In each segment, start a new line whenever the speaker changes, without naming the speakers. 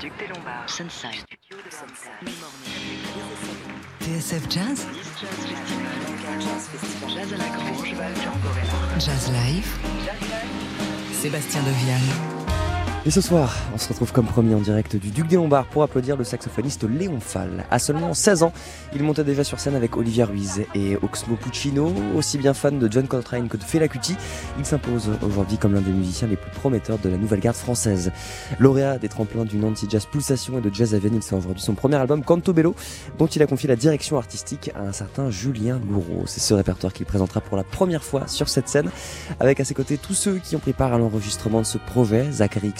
Duc des Lombards. Sunside. Studio de Sunside.
TSF Jazz.
Jazz à la Grange.
Jazz Live. Sébastien Devial
Et ce soir, on se retrouve comme promis en direct du Duc des Lombards pour applaudir le saxophoniste Léon Fall. À seulement 16 ans, il montait déjà sur scène avec Olivier Ruiz et Oxmo Puccino. Aussi bien fan de John Coltrane que de Fela Kuti, il s'impose aujourd'hui comme l'un des musiciens les plus prometteurs de la nouvelle garde française. Lauréat des tremplins du Nancy Jazz Pulsation et de Jazz Aven, il sort aujourd'hui son premier album Canto Bello, dont il a confié la direction artistique à un certain Julien Louraud. C'est ce répertoire qu'il présentera pour la première fois sur cette scène, avec à ses côtés tous ceux qui ont pris part à l'enregistrement de ce projet, Zachary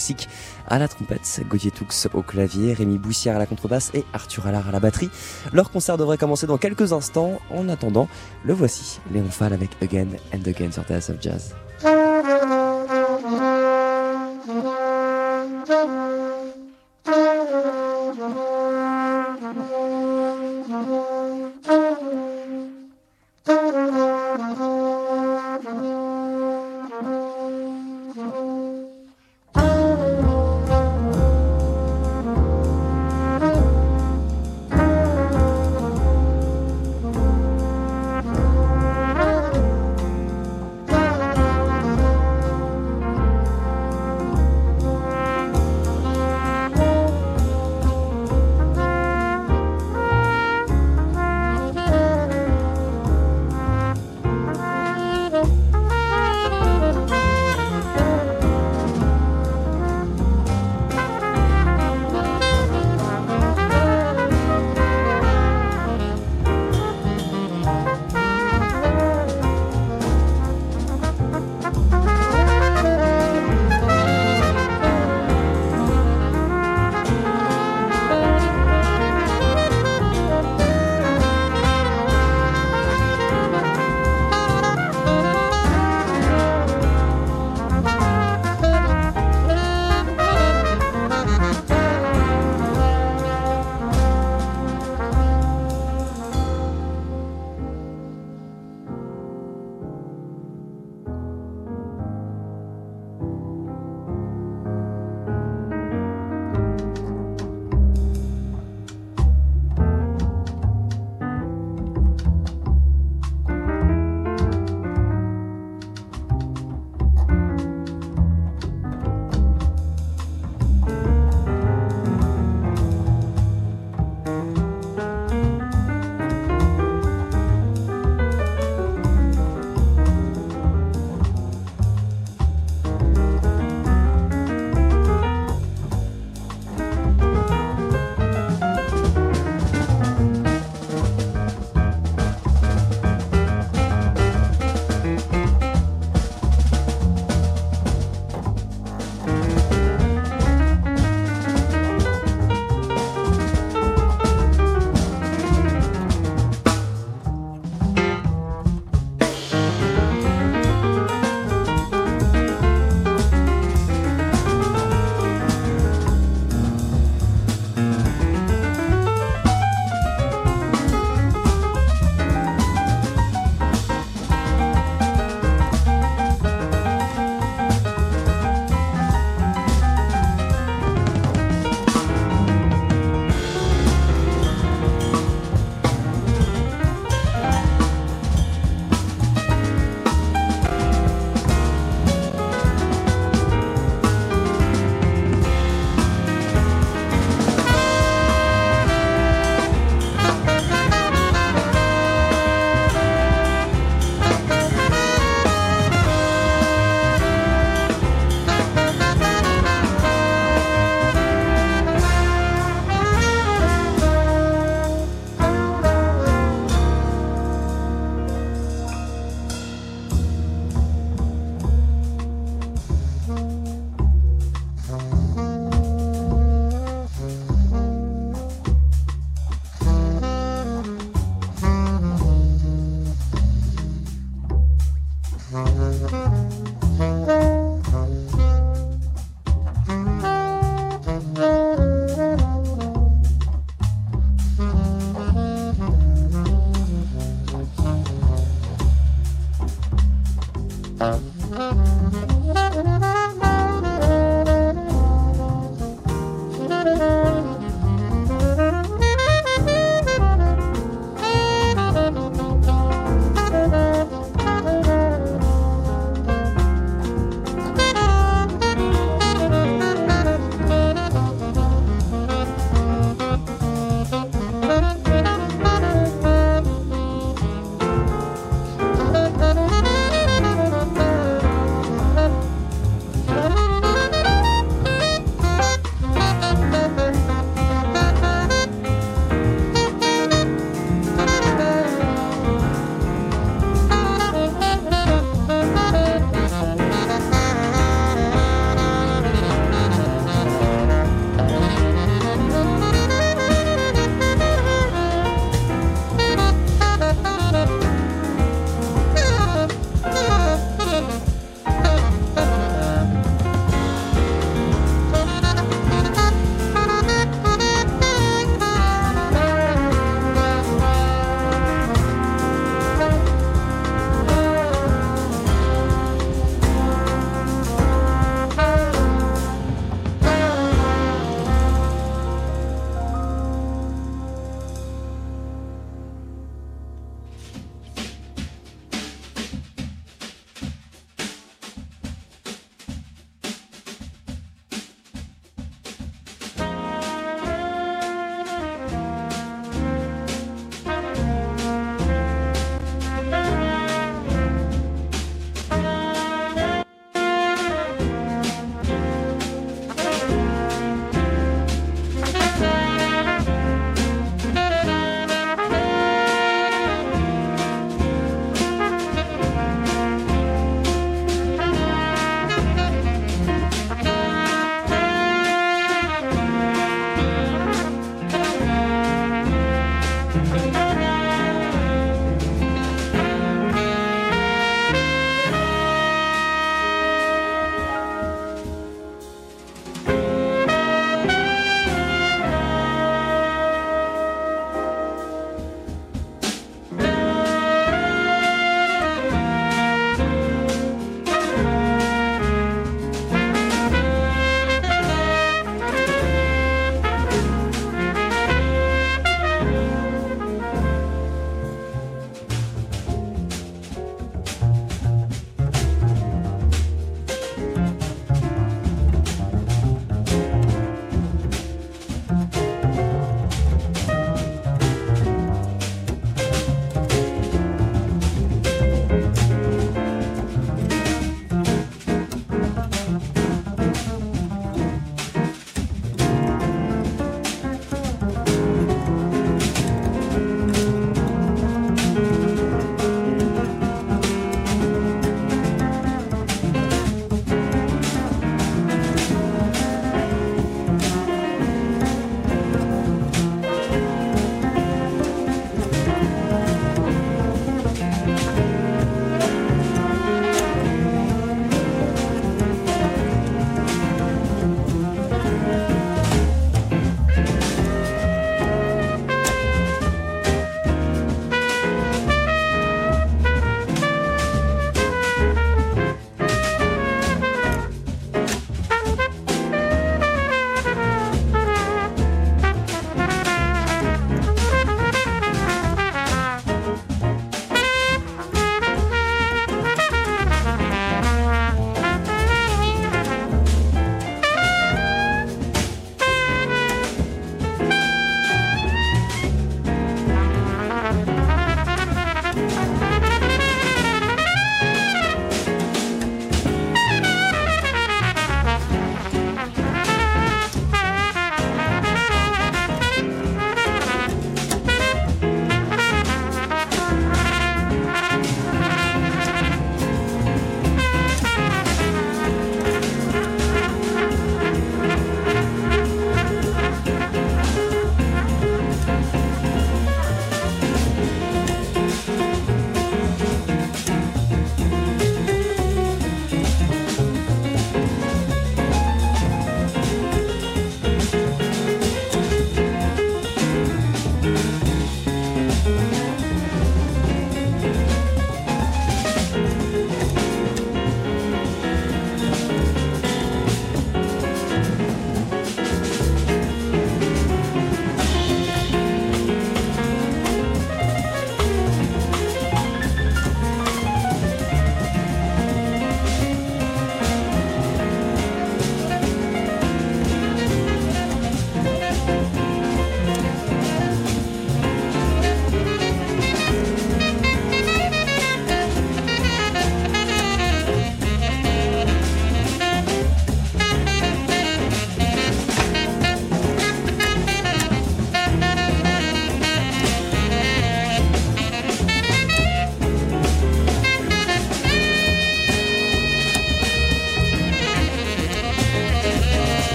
À la trompette, Gauthier Toux au clavier, Rémi Boussière à la contrebasse et Arthur Allard à la batterie. Leur concert devrait commencer dans quelques instants. En attendant, le voici, Léon Fall avec Again and Again sur TSF Jazz.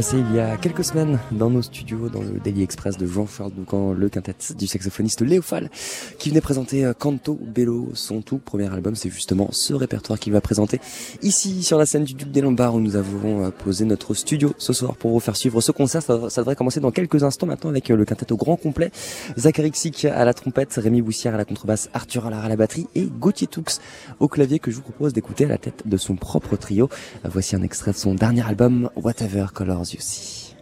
Il y a quelques semaines dans nos studios, Daily Express de Jean-Charles Doucan, le quintet du saxophoniste Léo qui venait présenter euh, Canto Bello, son tout premier album. C'est justement ce répertoire qu'il va présenter ici sur la scène du Duc des Lombards où nous avons euh, posé notre studio ce soir pour vous faire suivre ce concert. Ça, devrait commencer dans quelques instants maintenant avec euh, le quintet au grand complet. Zachary Xic à la trompette, Rémi Boussière à la contrebasse, Arthur Allard à la batterie et Gauthier Toux au clavier que je vous propose d'écouter à la tête de son propre trio. Voici un extrait de son dernier album, Whatever Colors You See.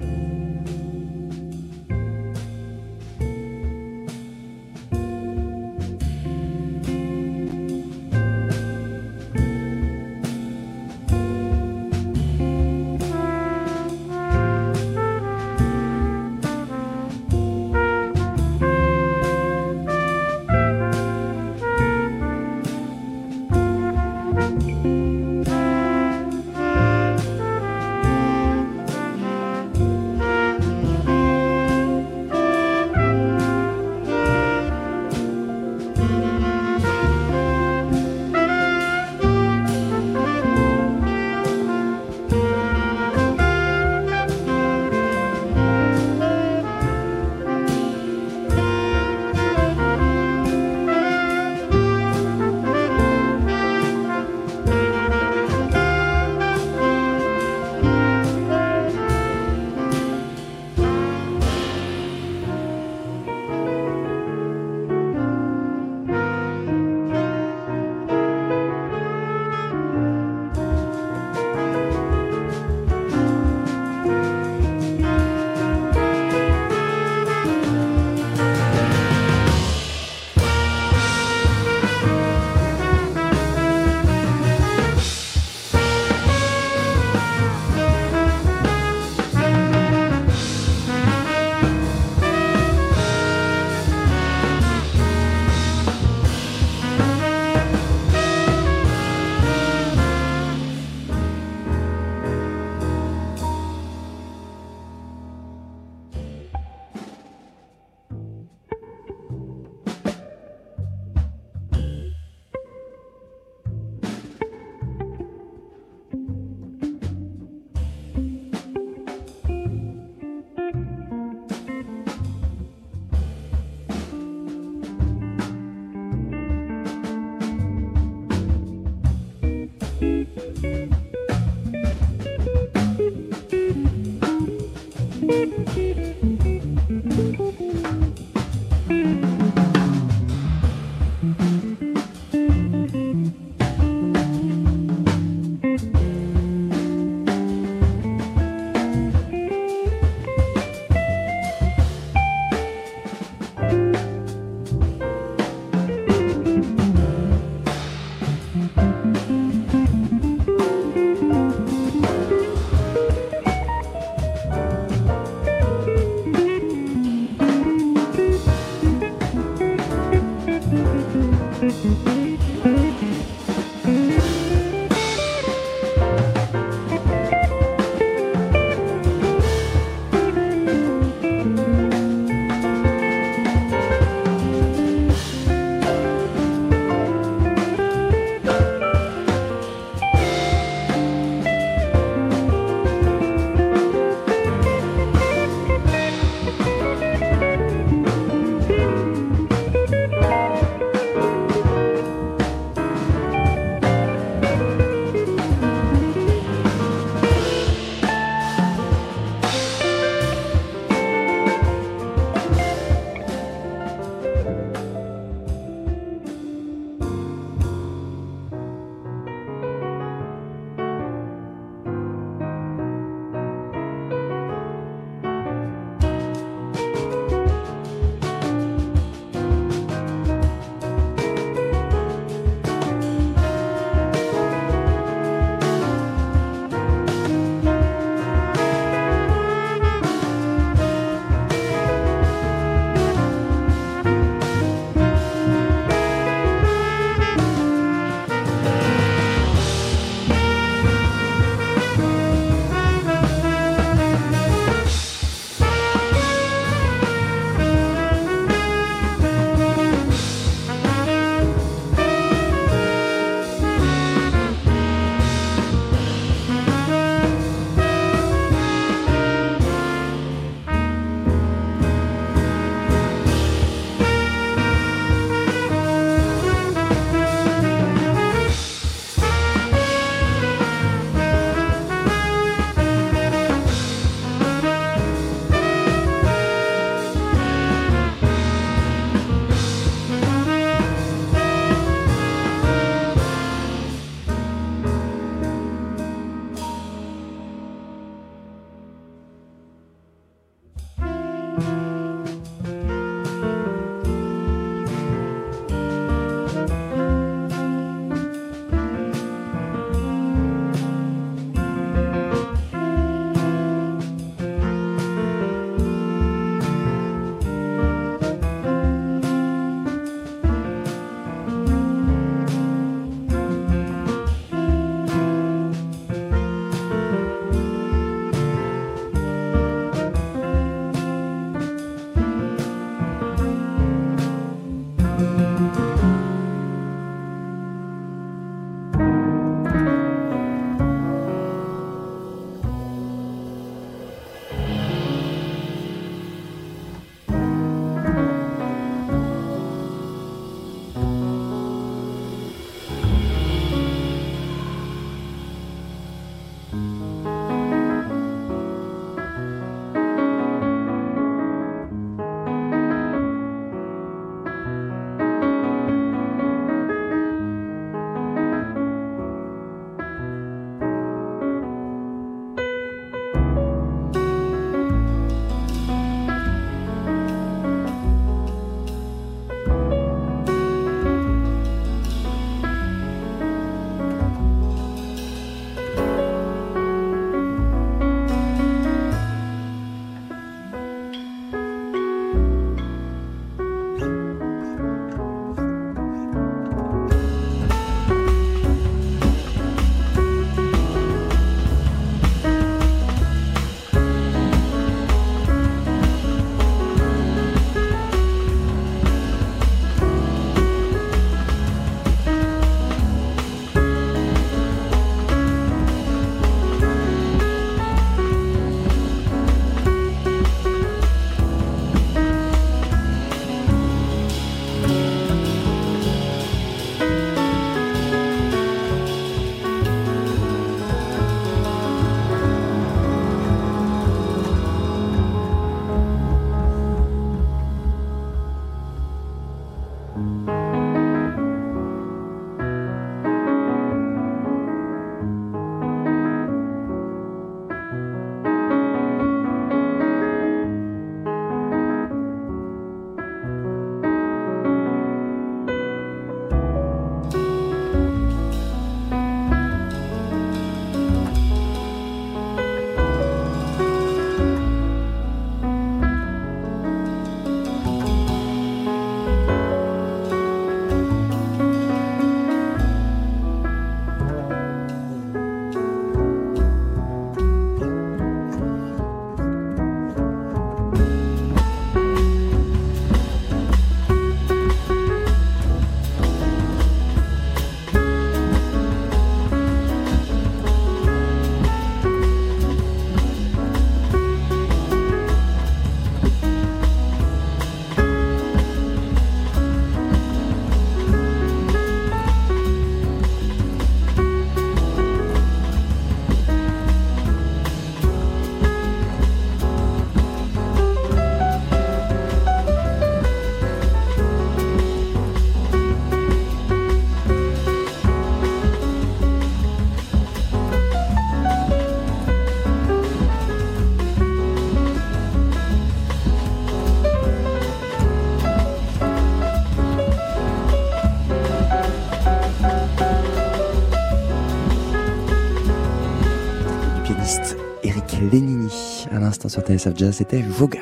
L'instant sur TSF Jazz, c'était Voga.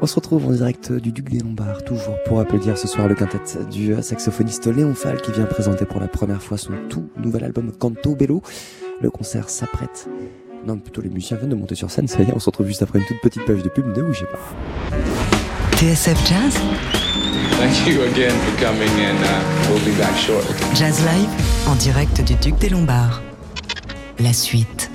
On se retrouve en direct du Duc des Lombards, toujours pour applaudir ce soir le quintet du saxophoniste Léon Fall qui vient présenter pour la première fois son tout nouvel album Canto Bello. Le concert s'apprête. Non, plutôt les musiciens viennent de monter sur scène, ça y est, on se retrouve juste après une toute petite page de pub, ne bougez pas.
TSF Jazz
Thank you again for coming and uh, we'll be back shortly.
Jazz Live en direct du Duc des Lombards. La suite.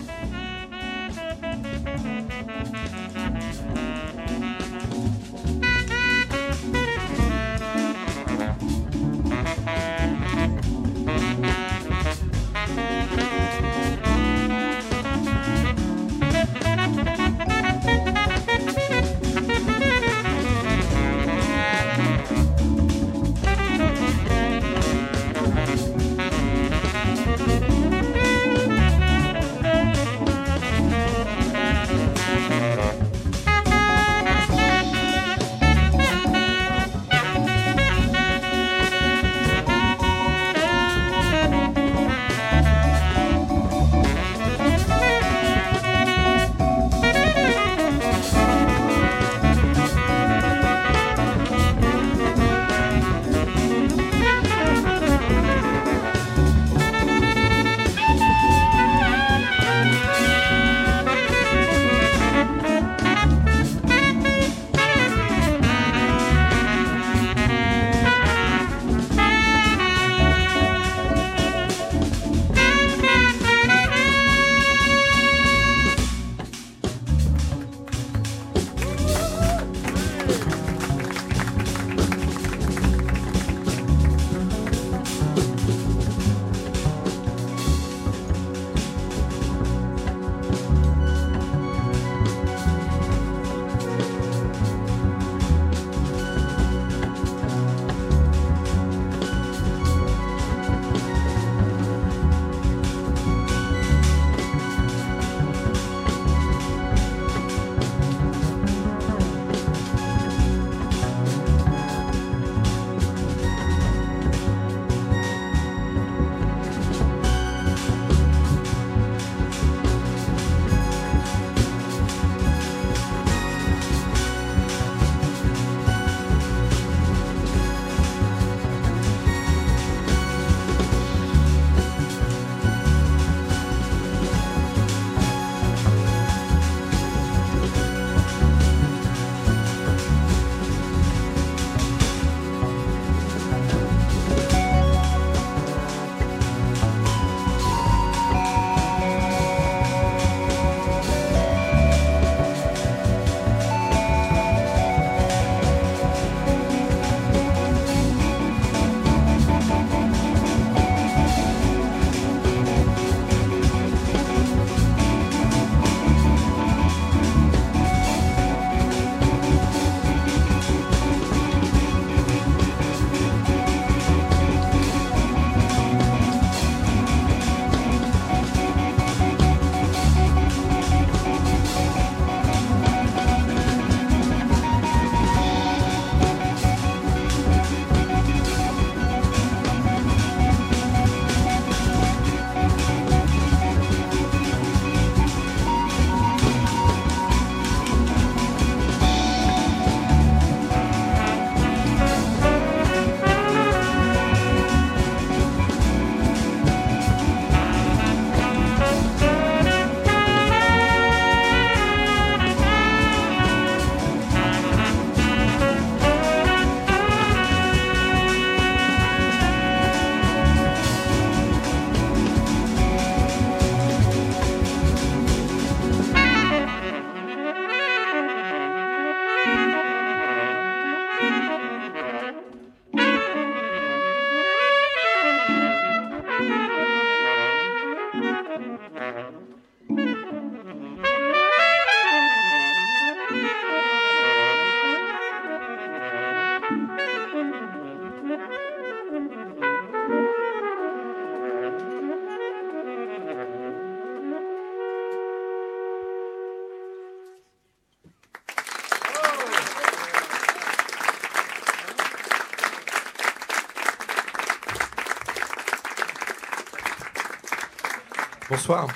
Bonsoir.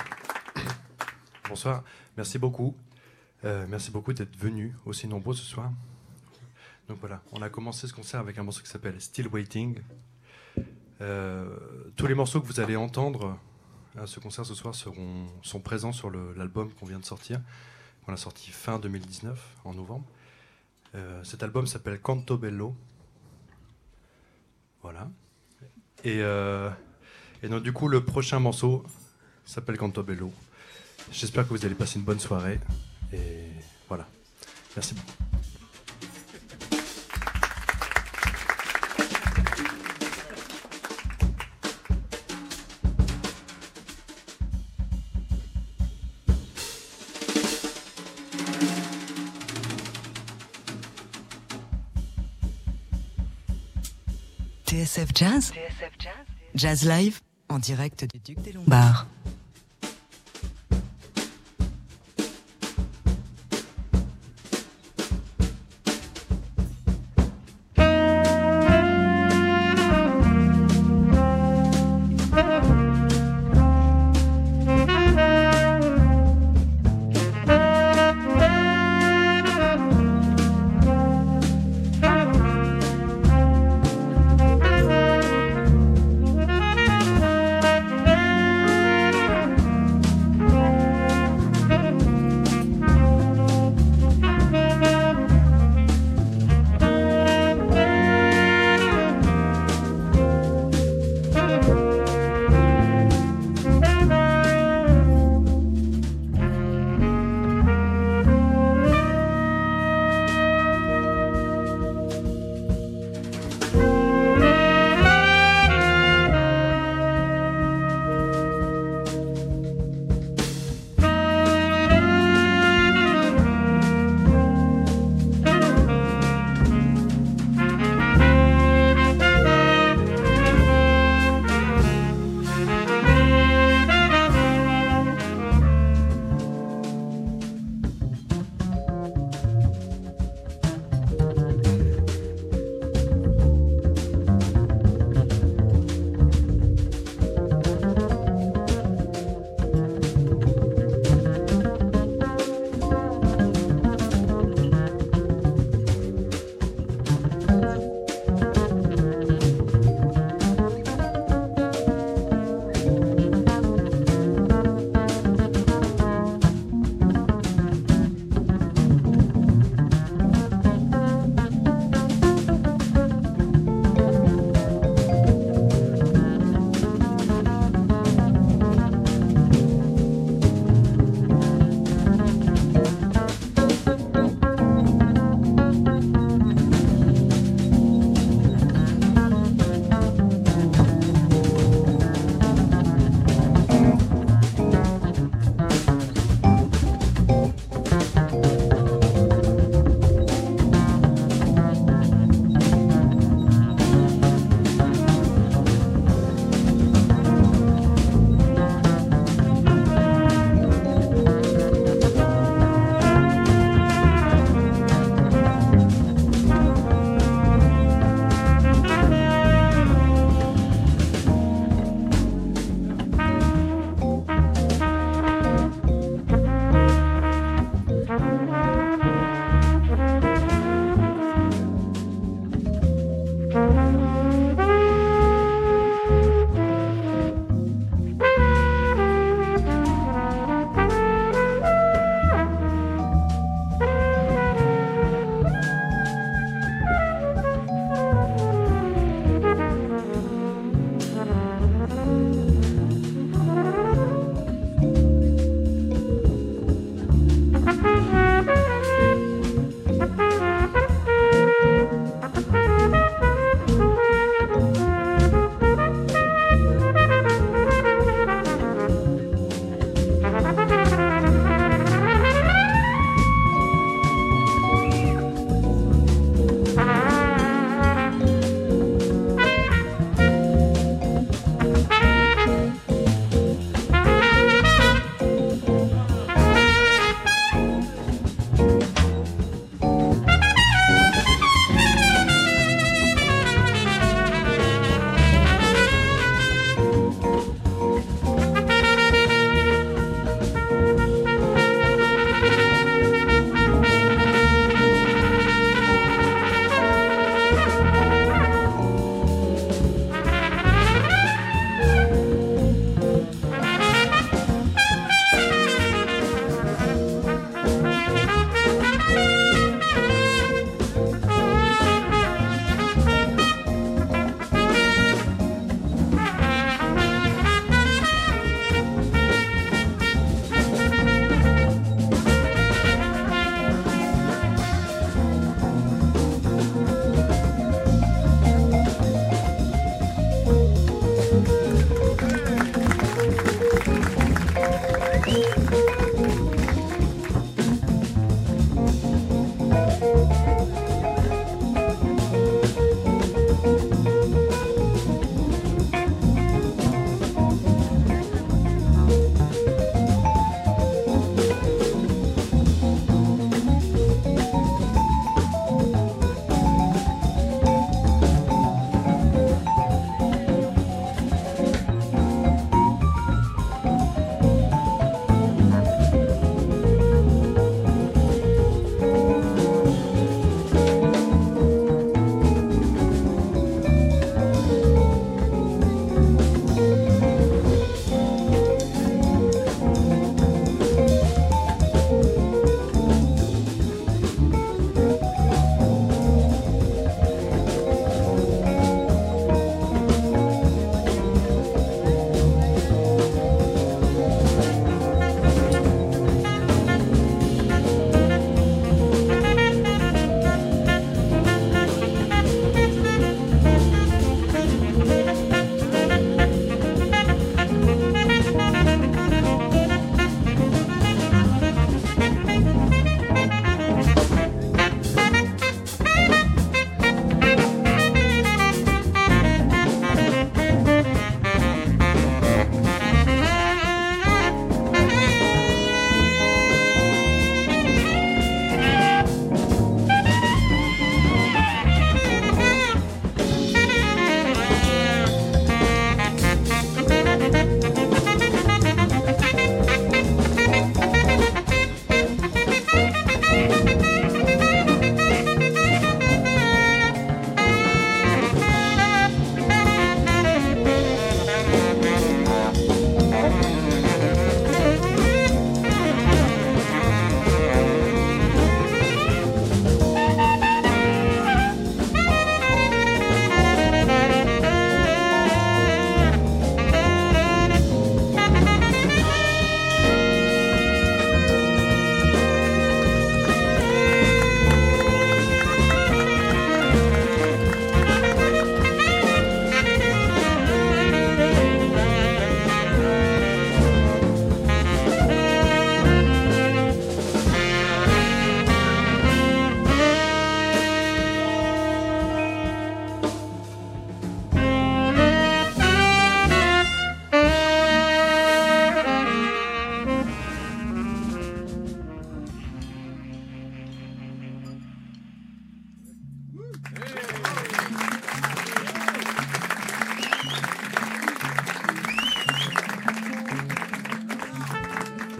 Bonsoir. Merci beaucoup. Euh, merci beaucoup d'être venus aussi nombreux ce soir. Donc voilà, on a commencé ce concert avec un morceau qui s'appelle Still Waiting. Euh, tous les morceaux que vous allez entendre à ce concert ce soir seront, sont présents sur l'album qu'on vient de sortir, qu'on a sorti fin 2019, en novembre. Euh, cet album s'appelle Canto Bello. Voilà. Et, et donc du coup, le prochain morceau s'appelle Canto Bello. J'espère que vous allez passer une bonne soirée. Et voilà. Merci beaucoup.
TSF Jazz Jazz Live en direct du Duc des Lombards.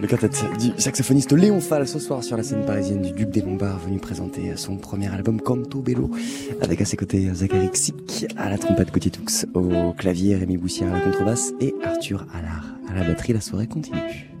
Le quintet du saxophoniste Léon Fall ce soir sur la scène parisienne du Duc des Lombards venu présenter son premier album Canto Bello avec à ses côtés Zachary Xic à la trompette Gauthier Toux au clavier Rémi Boussière à la contrebasse et Arthur Allard à la batterie. La soirée continue.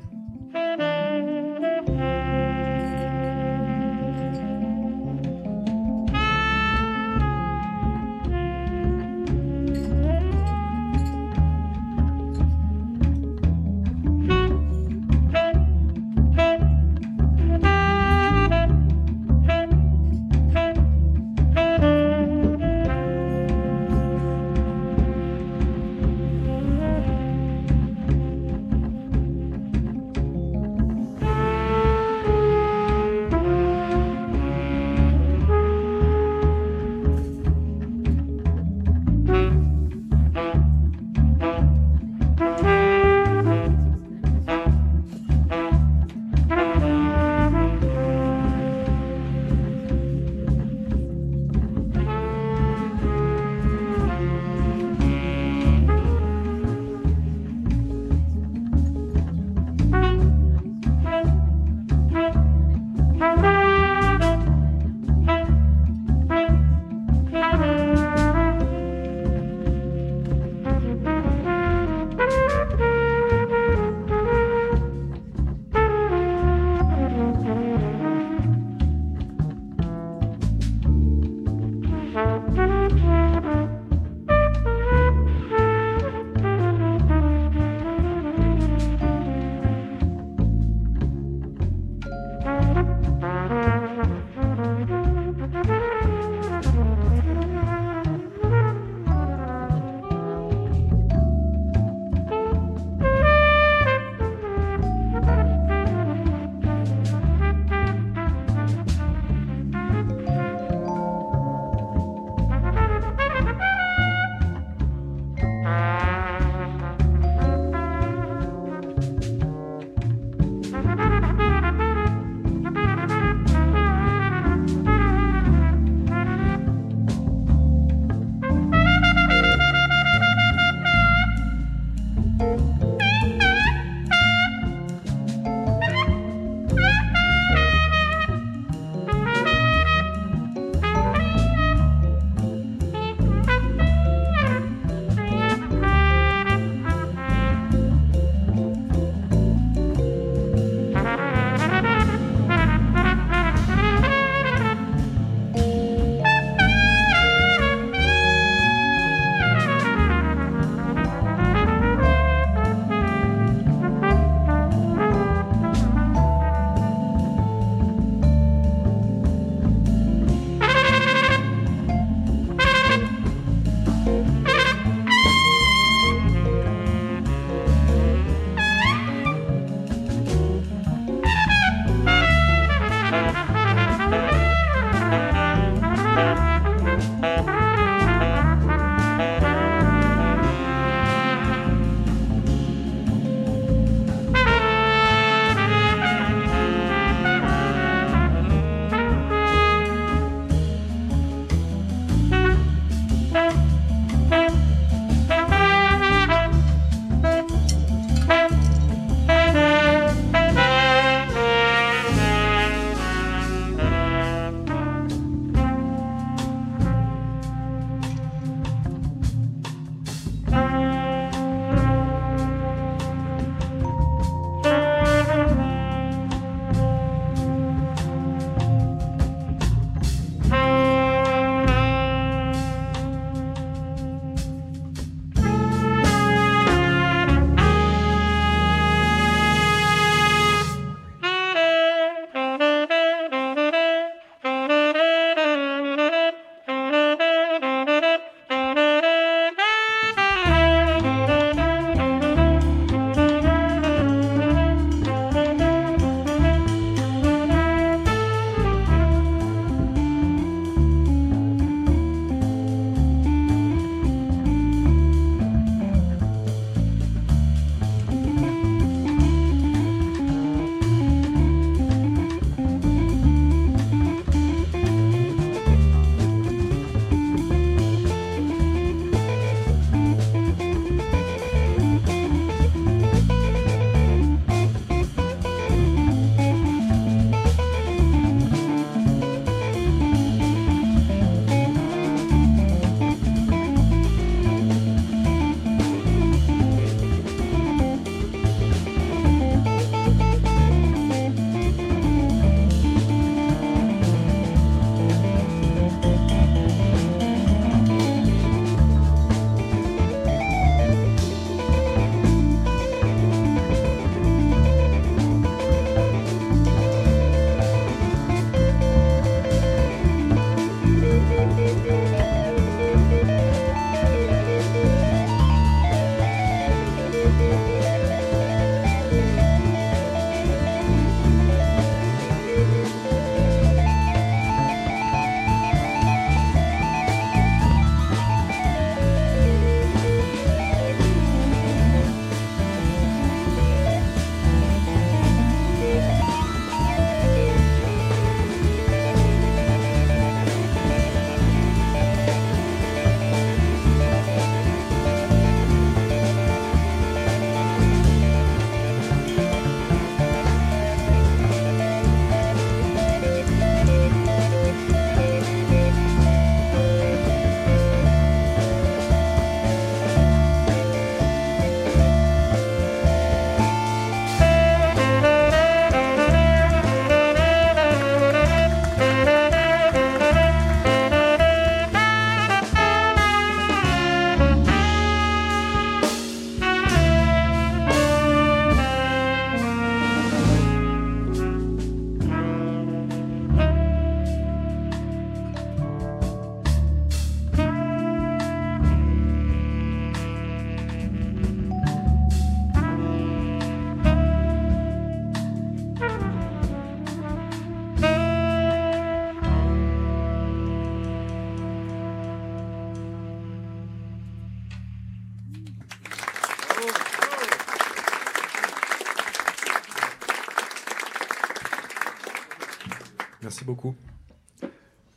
Merci beaucoup.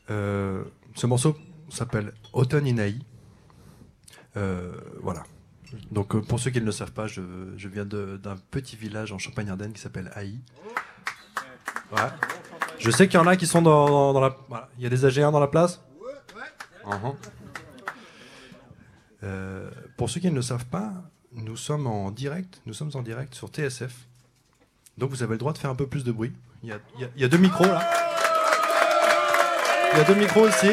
Euh, ce morceau s'appelle Autumn in Haï. Euh, voilà. Donc euh, pour ceux qui ne le savent pas, je, je viens d'un petit village en Champagne-Ardenne qui s'appelle Haï. Ouais. Je sais qu'il y en a qui sont dans, dans- dans la... voilà. Il y a des AG1 dans la place? Uh-huh. Euh, Pour ceux qui ne le savent pas, nous sommes en direct, nous sommes en direct sur TSF. Donc vous avez le droit de faire un peu plus de bruit. Il y a, il y a- il y a deux micros là. Il y a deux micros ici.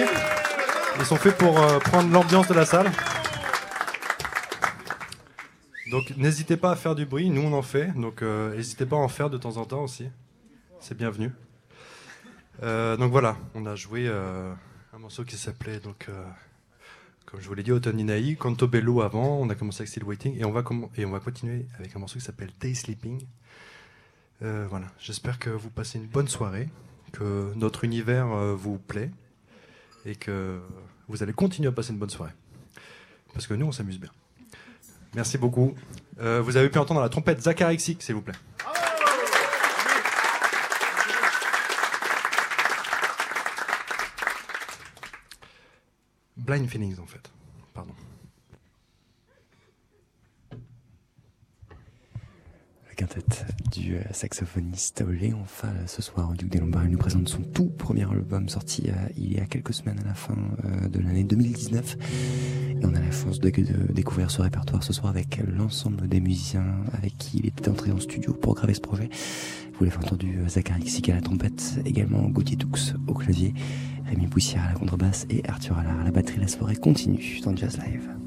Ils sont faits pour euh, prendre l'ambiance de la salle. Donc n'hésitez pas à faire du bruit, nous on en fait. Donc euh, n'hésitez pas à en faire de temps en temps aussi. C'est bienvenu. Euh, donc voilà, on a joué un morceau qui s'appelait donc comme je vous l'ai dit Autumn Canto Bello avant, on a commencé avec Still Waiting et on va et on va continuer avec un morceau qui s'appelle Day Sleeping. Voilà, j'espère que vous passez une bonne soirée, que notre univers euh, vous plaît et que vous allez continuer à passer une bonne soirée. Parce que nous, on s'amuse bien. Merci beaucoup. Euh, vous avez pu entendre la trompette Zachary Xik, s'il vous plaît. Blind Feelings, en fait. Pardon.
La quintette du euh, saxophoniste Léon Fall ce soir au Duc des Lombards. Il nous présente son tout premier album sorti euh, il y a quelques semaines à la fin euh, de l'année 2019. Et on a la chance de, découvrir ce répertoire ce soir avec l'ensemble des musiciens avec qui il était entré en studio pour graver ce projet. Vous l'avez entendu, euh, Zachary Xik à la trompette, également Gauthier Toux au clavier, Rémi Poussière à la contrebasse et Arthur Allard à la batterie. La soirée continue dans Jazz Live.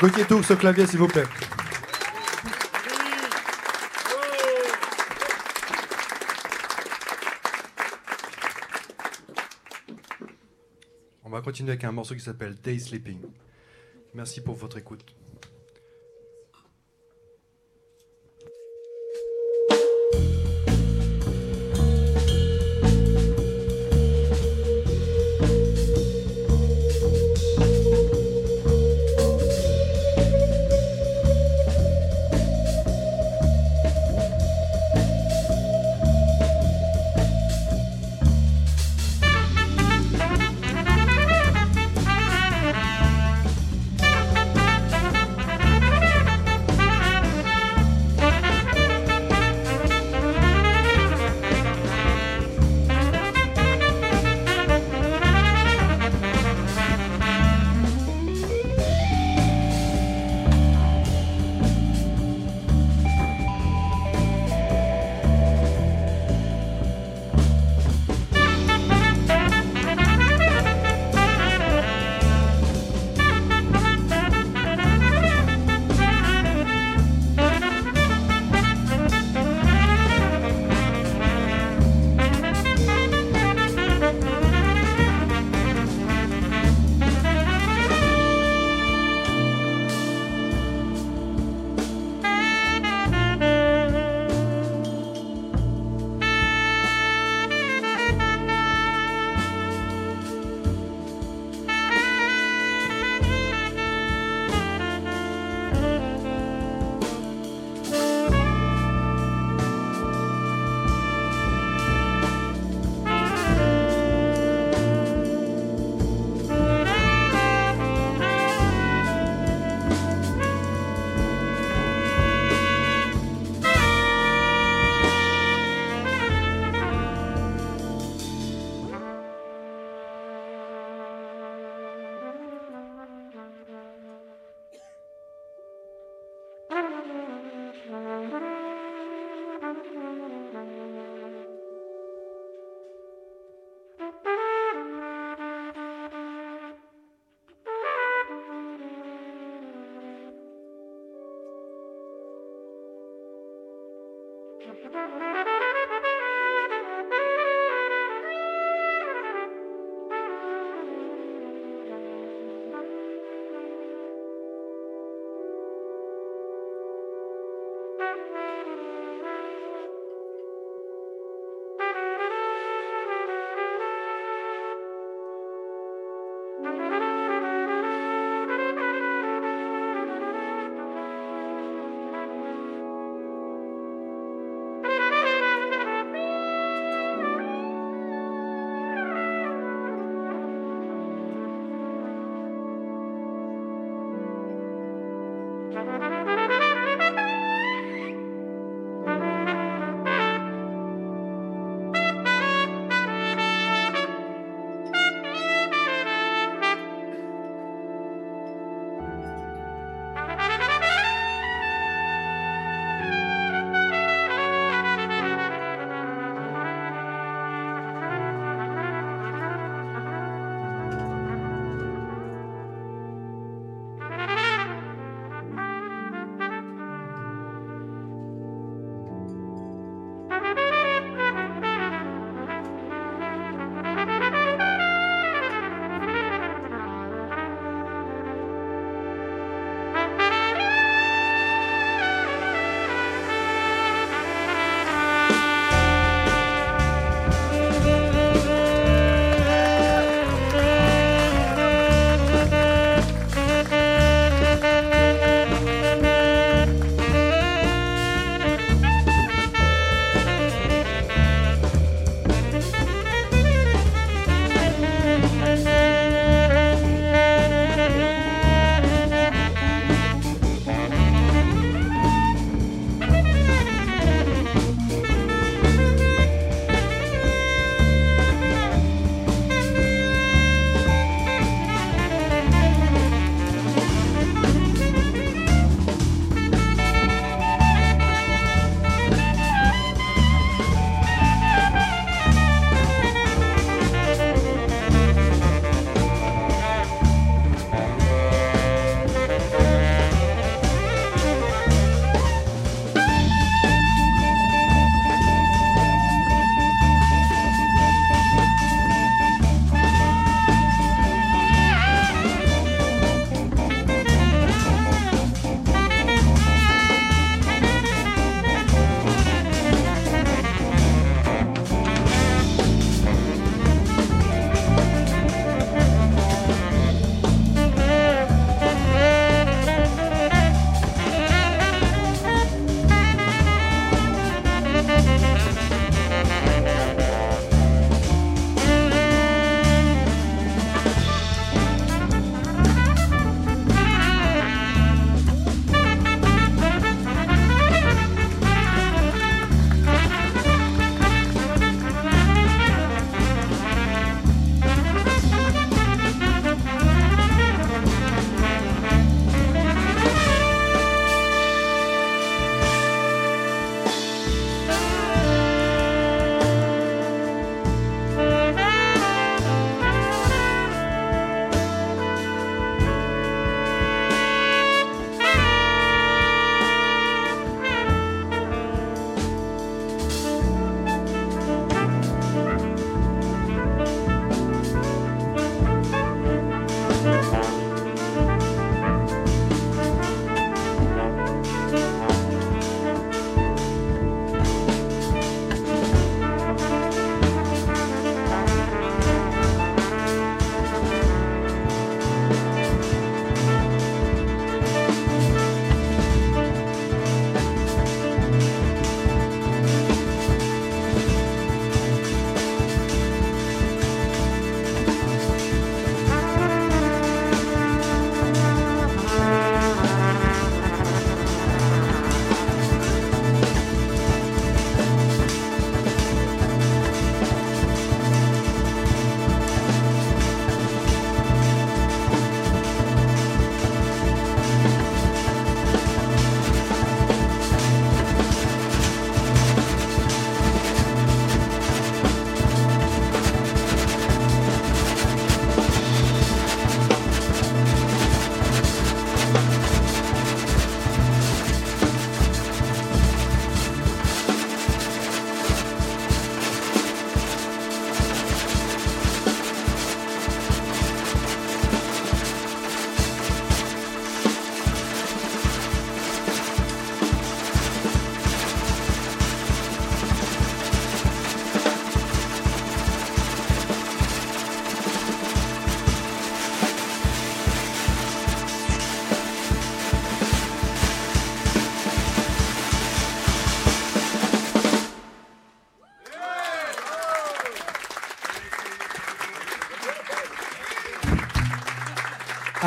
Gauthier Toux au clavier, s'il vous plaît. On va continuer avec un morceau qui s'appelle Day Sleeping. Merci pour votre écoute.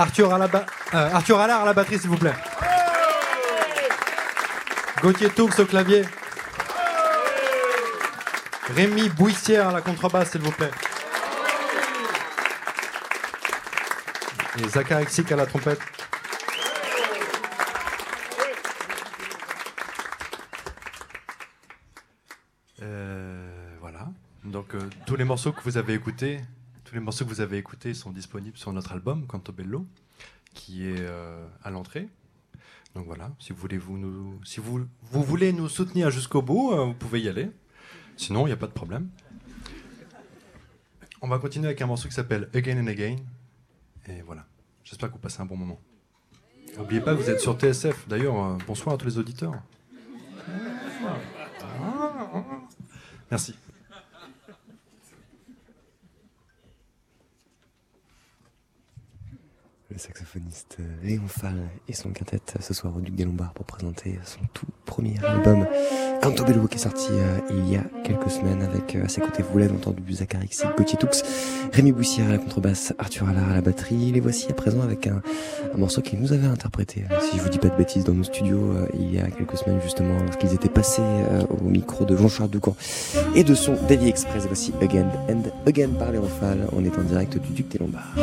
Arthur, à la euh, Allard à la batterie, s'il vous plaît. Gauthier Toux au clavier. Rémi Bouissière à la contrebasse, s'il vous plaît. Et à la trompette. Euh, voilà. Donc euh, tous les morceaux que vous avez écoutés, les morceaux que vous avez écoutés sont disponibles sur notre album Canto Bello, qui est euh, à l'entrée. Donc voilà, si vous voulez, vous nous, si vous, vous voulez nous soutenir jusqu'au bout, euh, vous pouvez y aller. Sinon, il n'y a pas de problème. On va continuer avec un morceau qui s'appelle Again and Again. Et voilà. J'espère que vous passez un bon moment. N'oubliez pas vous êtes sur TSF. D'ailleurs, euh, bonsoir à tous les auditeurs. Merci.
Le saxophoniste Léon Fall et son quintet ce soir au Duc des Lombards pour présenter son tout premier album Canto Bello qui est sorti euh, il y a quelques semaines avec euh, à ses côtés, vous l'avez entendu, Zachary Xik, Gauthier Toux, Rémi Boussière à la contrebasse, Arthur Allard à la batterie. Les voici à présent avec un, morceau qu'ils nous avaient interprété, euh, si je vous dis pas de bêtises, dans nos studios euh, il y a quelques semaines justement lorsqu'ils étaient passés euh, au micro de Jean-Charles Ducamp et de son Daily Express. Voici Again and Again par Léon Fall. On est en direct du Duc des Lombards.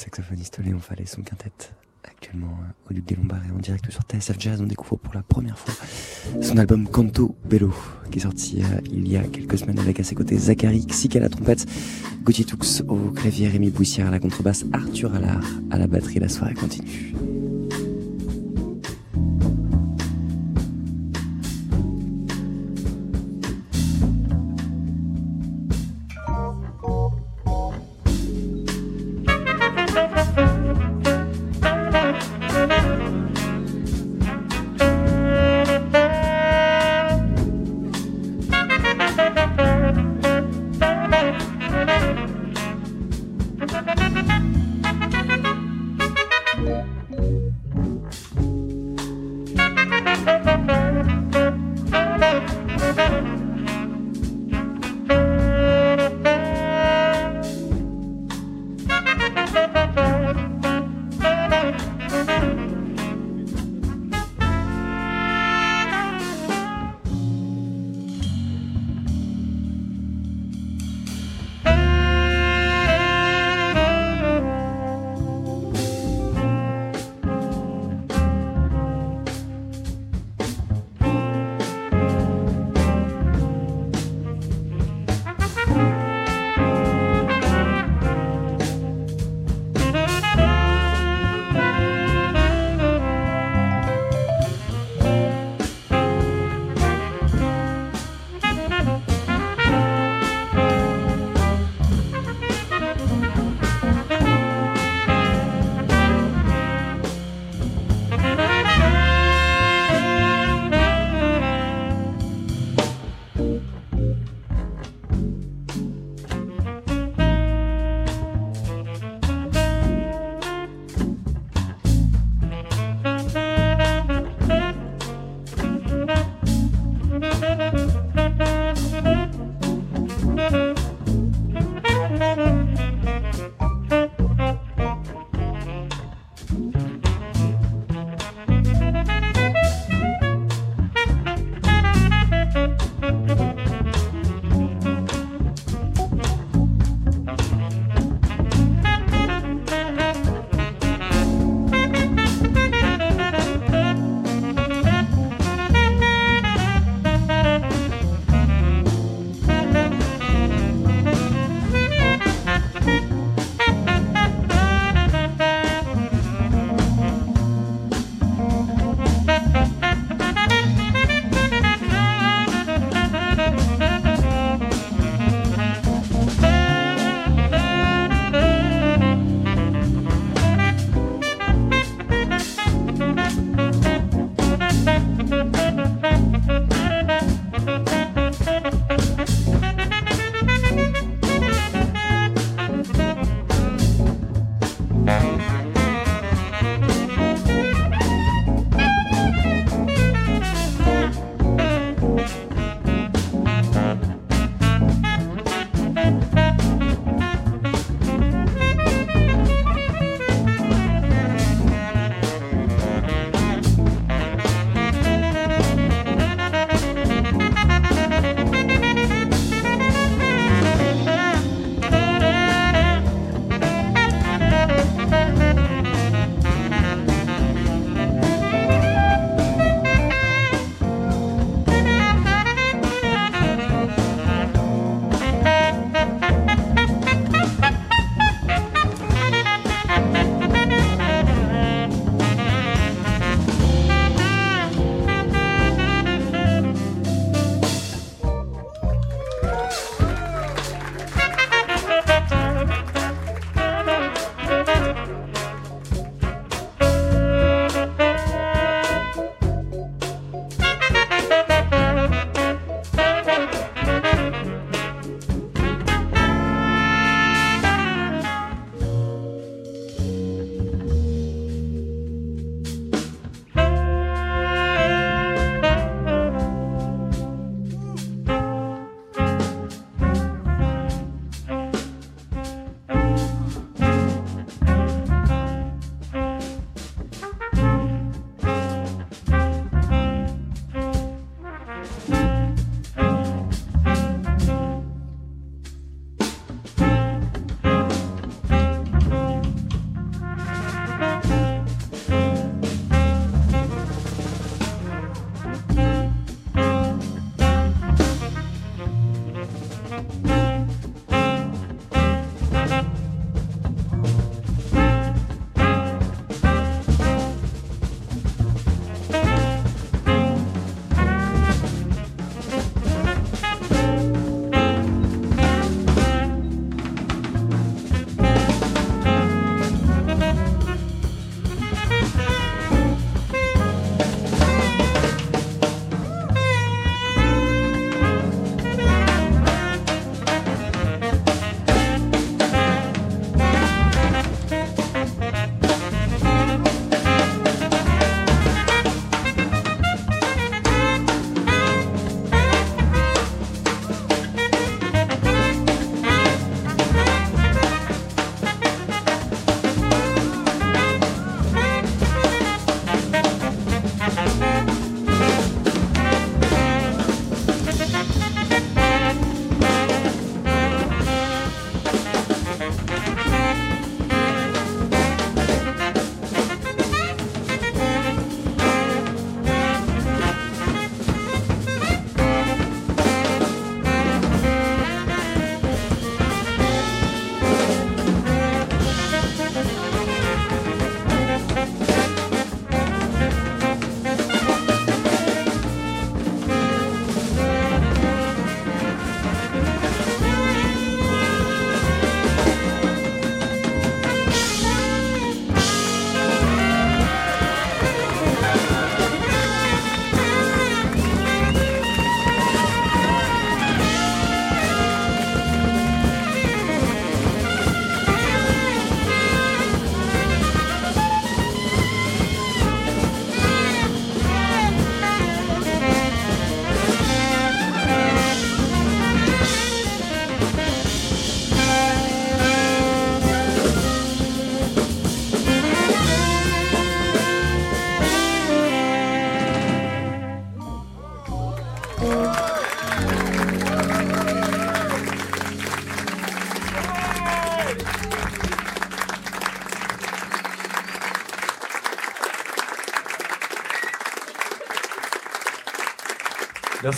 Saxophoniste Léon Fall et son quintet actuellement euh, au Duc des Lombards et en direct sur TSF Jazz. On découvre pour la première fois son album Canto Bello qui est sorti euh, il y a quelques semaines avec à ses côtés Zachary Xik à la trompette, Gauthier Toux au clavier, Rémi Bouissière à la contrebasse, Arthur Allard à la batterie. La soirée continue.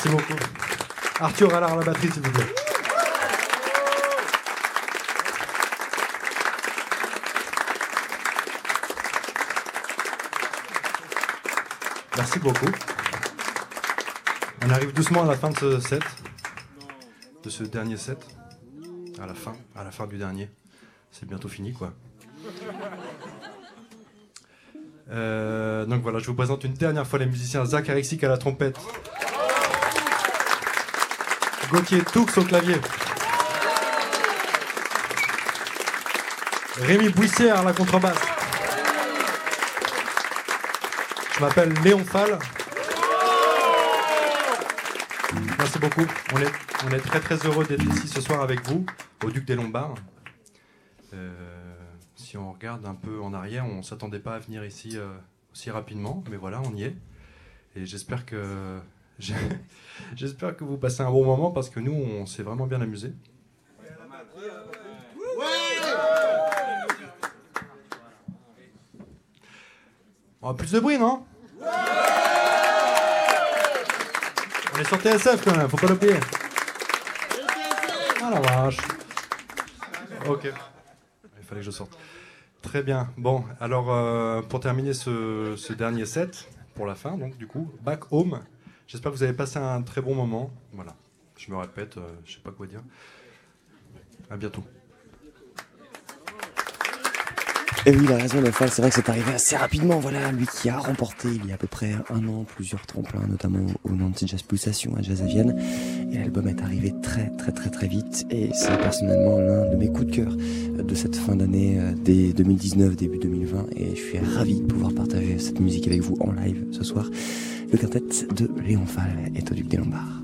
Merci beaucoup. Arthur Allard à la batterie, s'il vous plaît. Merci beaucoup. On arrive doucement à la fin de ce set, de ce dernier set. À la fin, à la fin du dernier. C'est bientôt fini, quoi. Euh, donc voilà, je vous présente une dernière fois les musiciens Zach Arexic à la trompette, Gauthier Toux au clavier, Rémi Bouissière à la contrebasse. Je m'appelle Léon Fall. Merci beaucoup. On est, très très heureux d'être ici ce soir avec vous, au Duc des Lombards. Euh, si on regarde un peu en arrière, on ne s'attendait pas à venir ici euh, aussi rapidement, mais voilà, on y est. Et j'espère que j'espère que vous passez un bon moment parce que nous, on s'est vraiment bien amusé. Oh, plus de bruit, non On est sur TSF quand même, faut pas l'oublier. Ah la vache. Ok. Il fallait que je sorte. Très bien. Bon, alors euh, pour terminer ce, ce dernier set, pour la fin, donc du coup, back home. J'espère que vous avez passé un très bon moment. Voilà. Je me répète, euh, je sais pas quoi dire. À bientôt.
Et oui, il a raison, Lefal, c'est vrai que c'est arrivé assez rapidement. Voilà, lui qui a remporté il y a à peu près un an plusieurs tremplins, notamment au Nantes Jazz Pulsation à Jazz à Vienne. Et l'album est arrivé très très très très vite. Et c'est personnellement l'un de mes coups de cœur de cette fin d'année, euh, dès 2019, début 2020. Et je suis ravi de pouvoir partager cette musique avec vous en live ce soir. Le quintet de Léon Fall est au Duc des Lombards.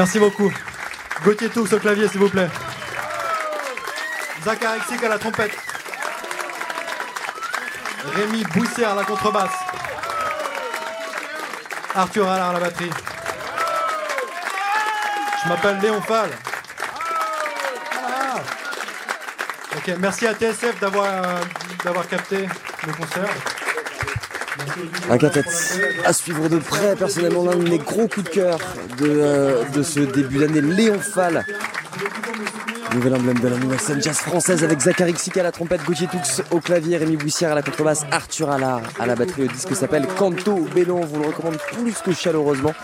Merci beaucoup. Gauthier Toux au clavier, s'il vous plaît. Zachary Xik à la trompette. Rémi Boussière à la contrebasse. Arthur Allard à la batterie. Je m'appelle Léon Fall. Ah. Merci à TSF d'avoir euh, d'avoir capté le concert.
Un à suivre de près, personnellement l'un de mes gros coups de cœur de, euh, de ce début d'année, Léon Fall. Nouvel emblème de la nouvelle scène jazz française avec Zachary Xik à la trompette, Gauthier au clavier, Rémi Boussière à la contrebasse, Arthur Allard à la batterie. Le disque s'appelle Canto Bellon, on vous le recommande plus que chaleureusement.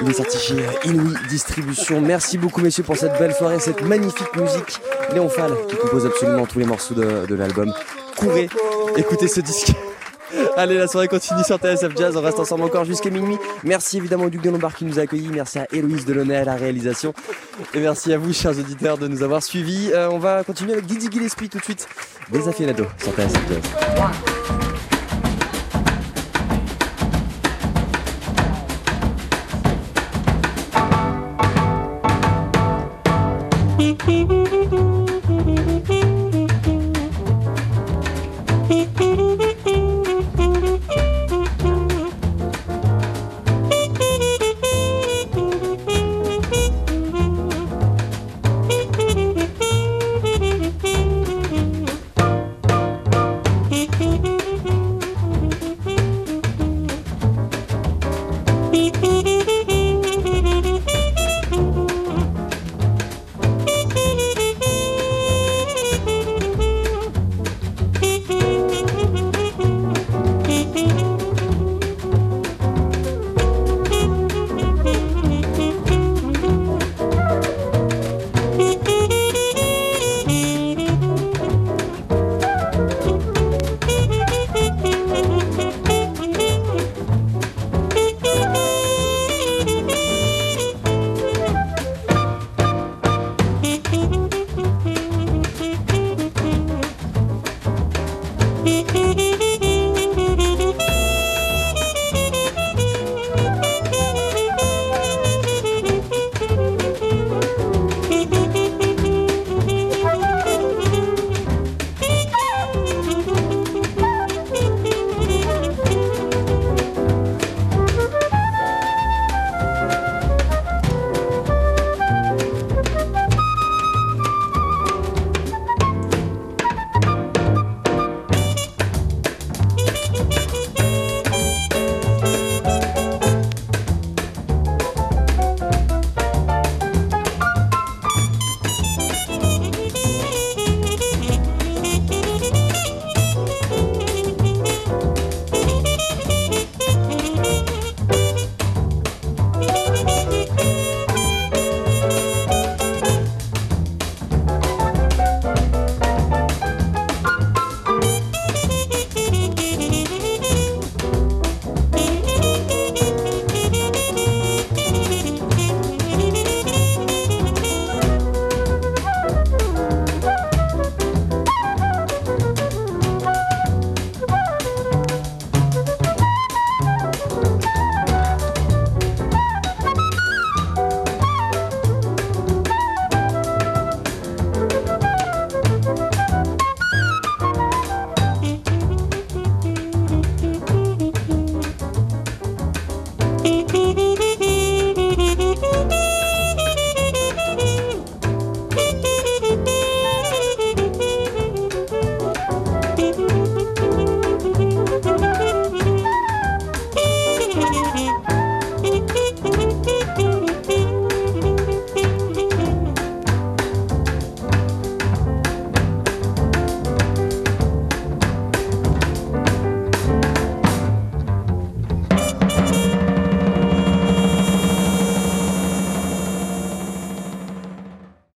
Il est sorti Inouï Distribution. Merci beaucoup messieurs pour cette belle soirée, cette magnifique musique. Léon Fall qui compose absolument tous les morceaux de, de l'album. Courez, écoutez ce disque. Allez, la soirée continue sur TSF Jazz. On reste ensemble encore jusqu'à minuit. Merci évidemment au Duc de Lombard qui nous a accueillis. Merci à Héloïse Delaunay à la réalisation. Et merci à vous, chers auditeurs, de nous avoir suivis. Euh, on va continuer avec Didi Gillespie tout de suite. Des aficionados sur TSF Jazz.